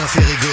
Sébastien Ferrigo.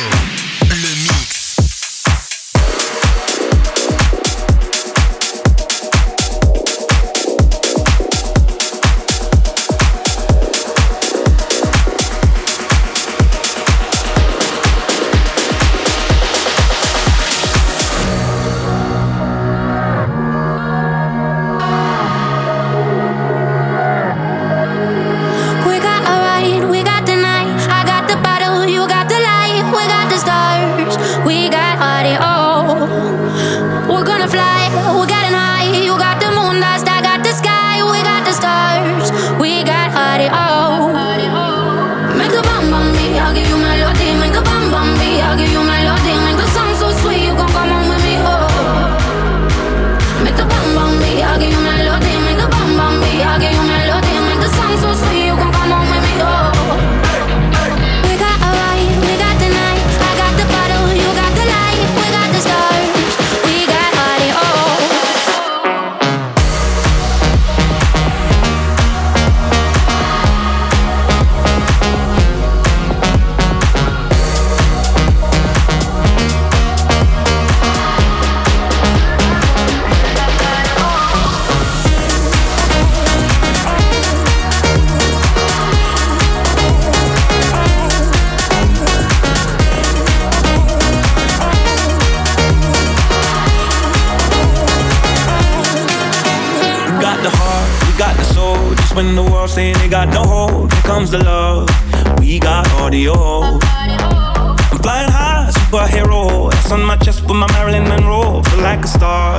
like a star.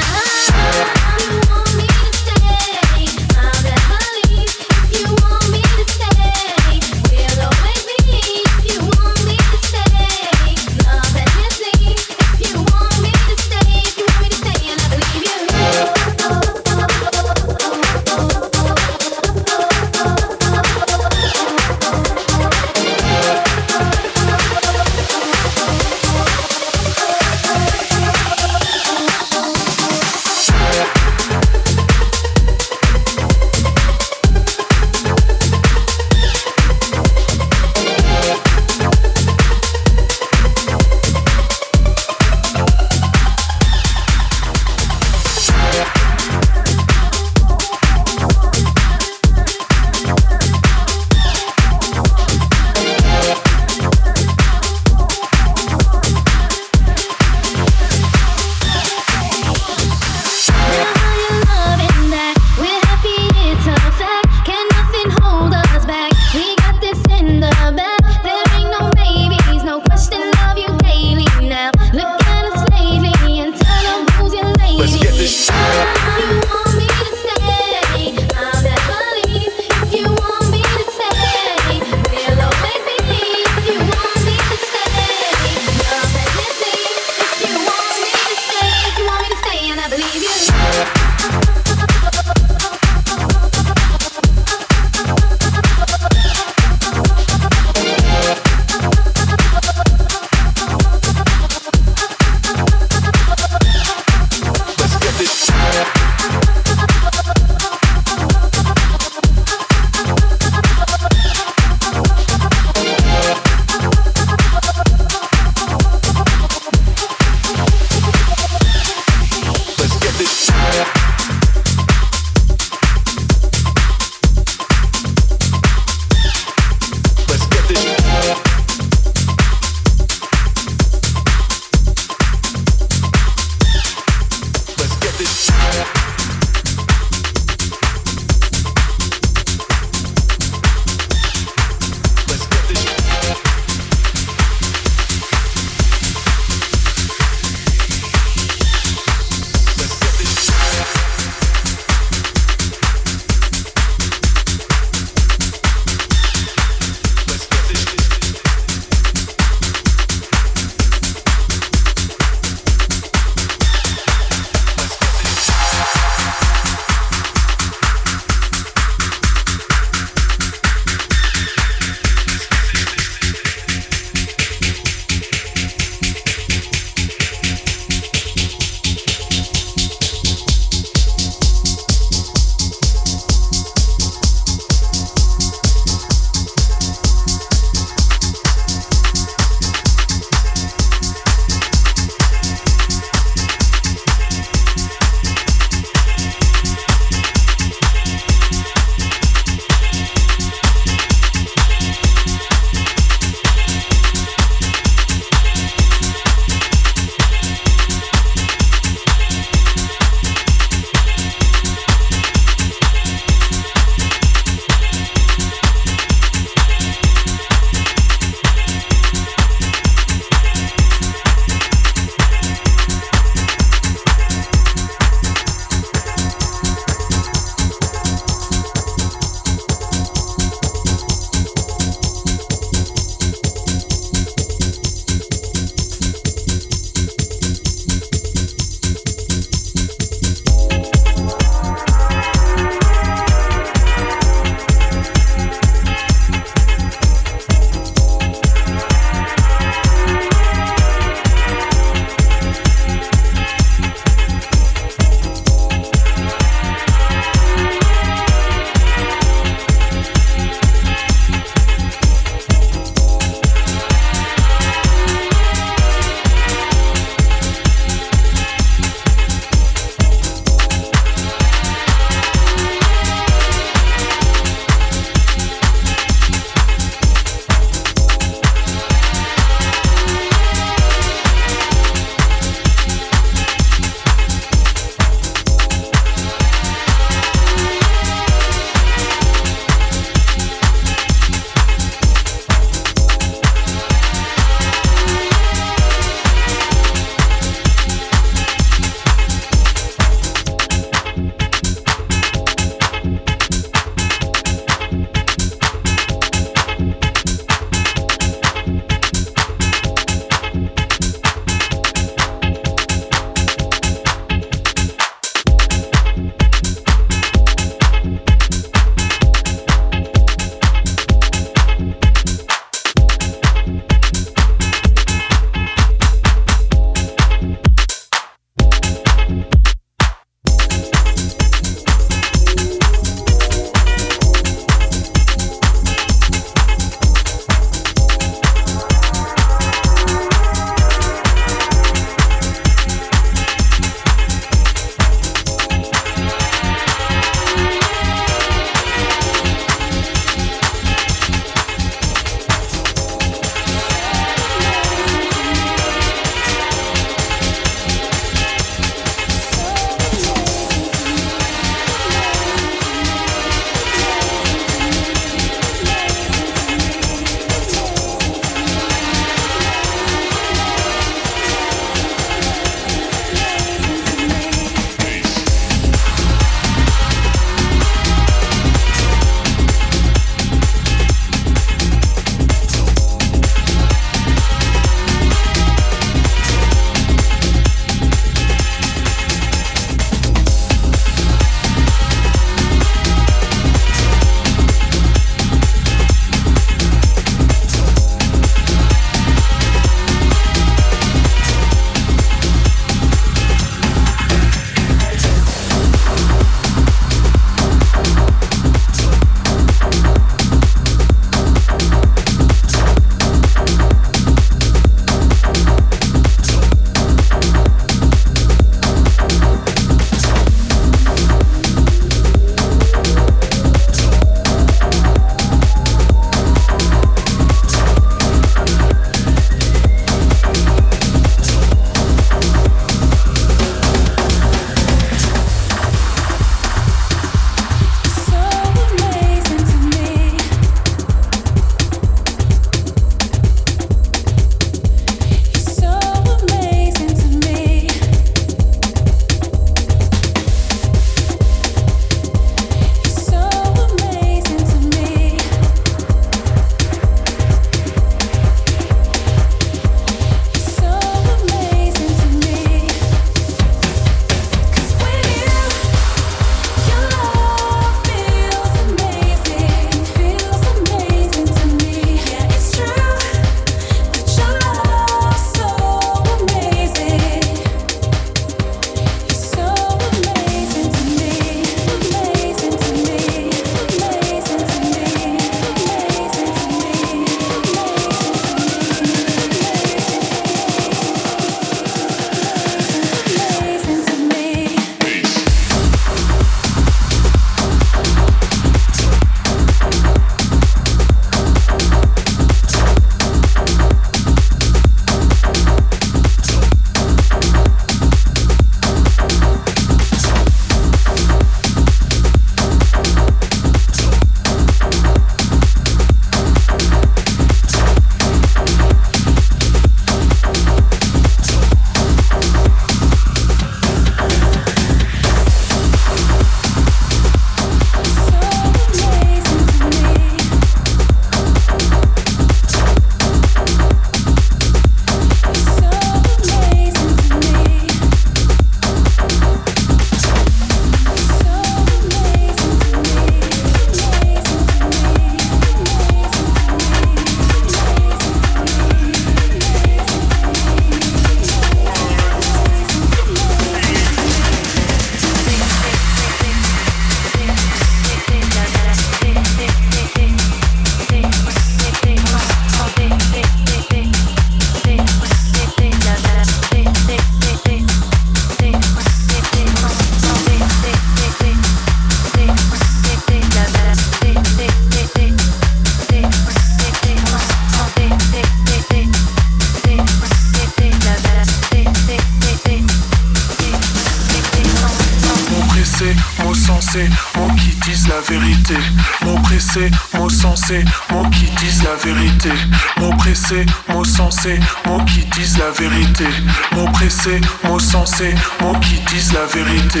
Mots qui disent la vérité. Mots pressés, mots sensés, qui disent la vérité. Mots pressés, mots sensés, qui disent la vérité.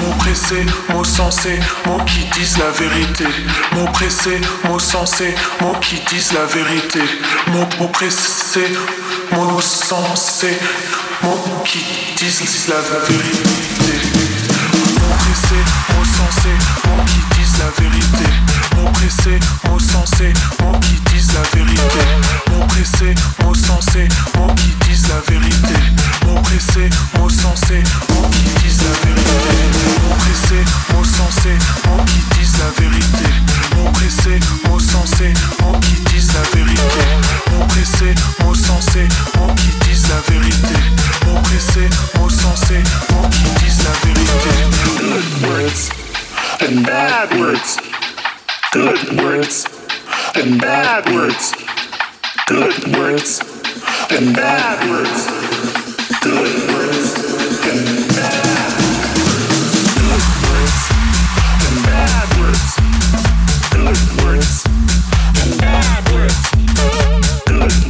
Mots pressés, mots sensés, qui disent la vérité. Mots pressés, mots sensés, qui disent la vérité. Mots pressés, mots sensés, mots qui disent la vérité. Mots pressés, mots sensés, mots qui la vérité. Mon pressé, mon sensé, mon qui disent la vérité. Mon pressé, mon sensé, mon qui disent la vérité. Mon pressé, mon sensé, mon qui disent la vérité. Mon pressé, mon sensé, mon qui disent la vérité. Mon pressé, mon sensé, mon qui disent la vérité. Mon pressé, mon sensé, mon qui disent la vérité. Mon pressé, mon sensé, mon qui disent la vérité. And bad words. Good words and bad words. Good words and bad words. Good words and bad words. Good words and bad words. Good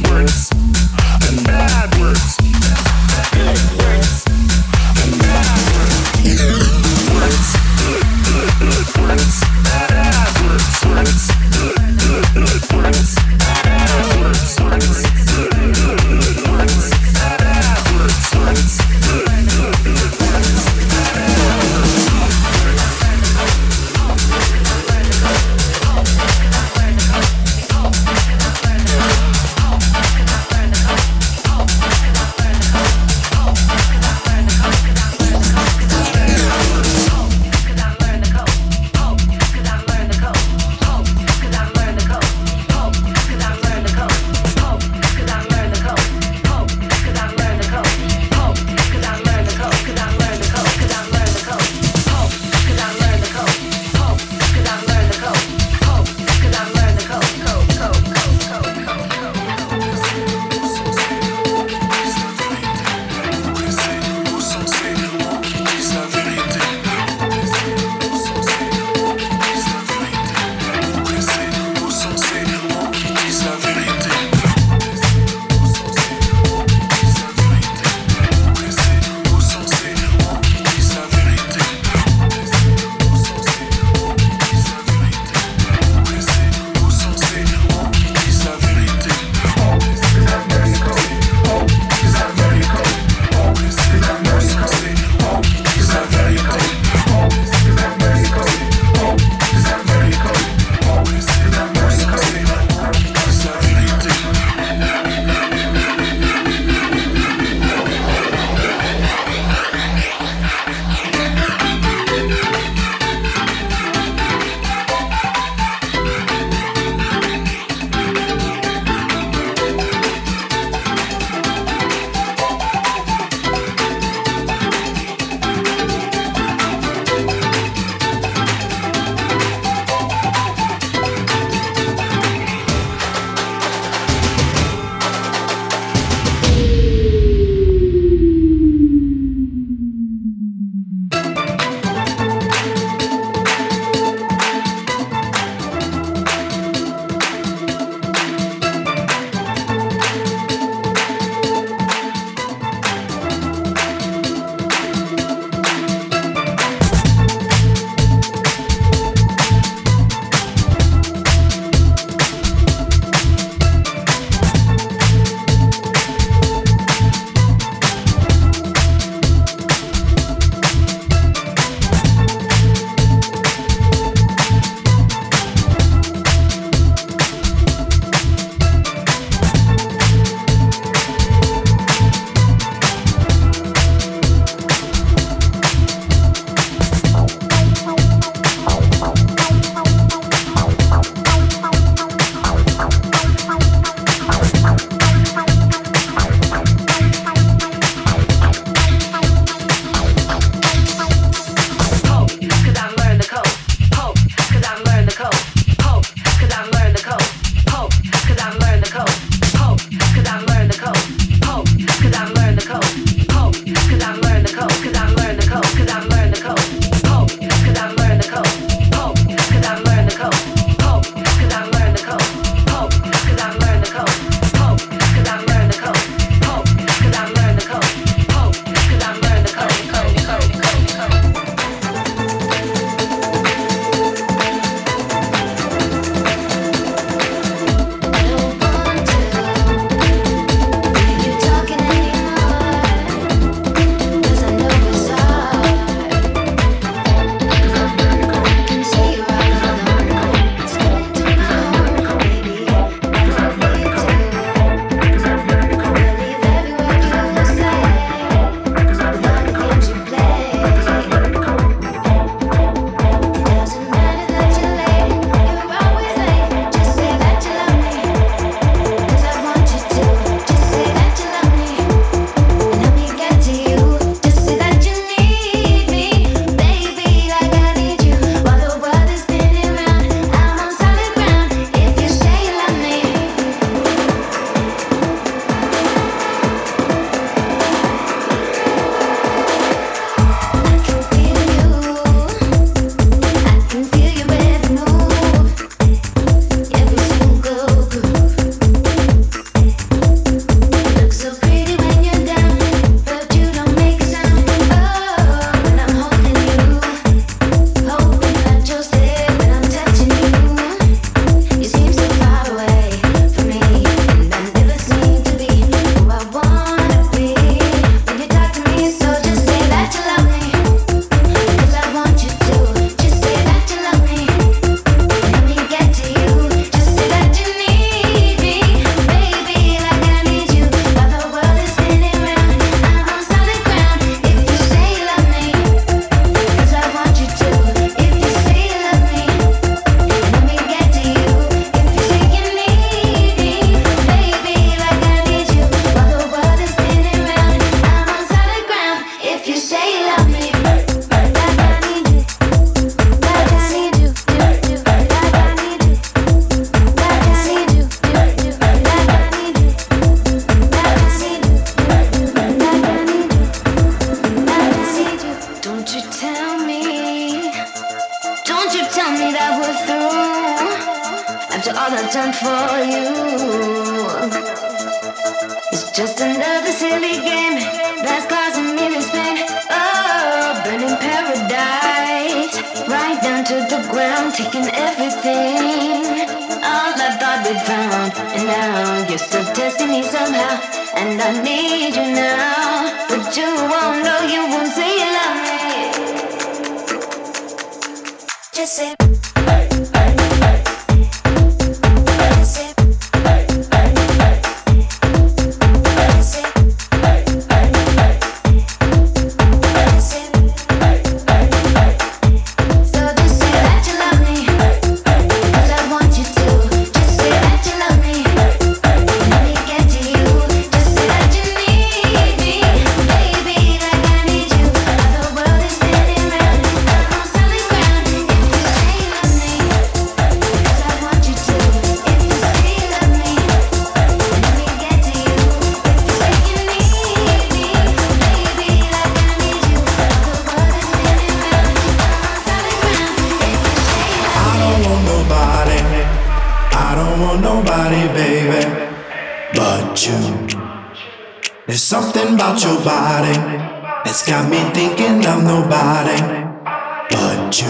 you.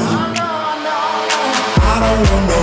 I don't want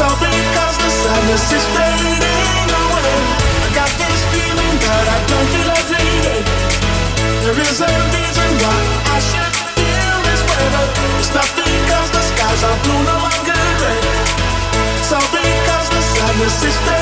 So because the sadness is fading away, I got this feeling that I don't feel every day. There is a reason why I should feel this way, but it's not because the skies are blue, no longer gray. So because the sadness is fading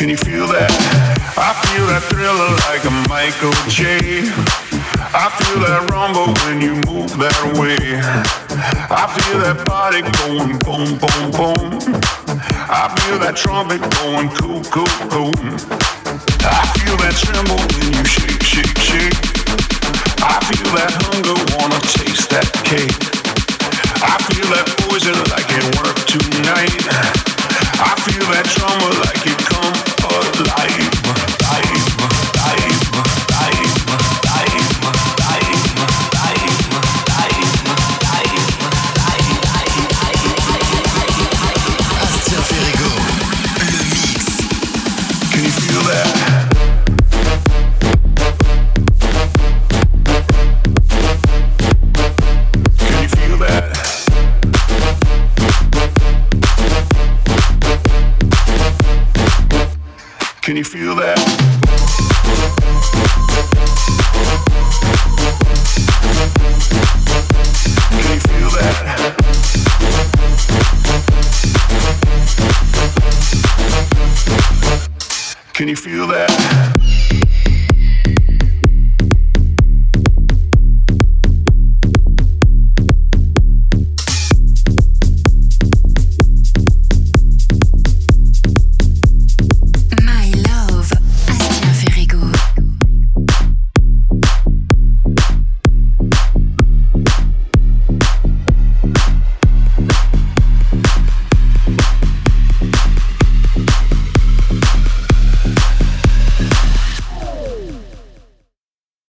Can you feel that? I feel that thriller like a Michael J. I feel that rumble when you move that way. I feel that body going boom, boom, boom. I feel that trumpet going cool, cool, cool. I feel that tremble when you shake, shake, shake. I feel that hunger, wanna taste that cake. I feel that poison like it worked tonight. I feel that trauma like it come alive, you feel that? Can you feel that? Can you feel that?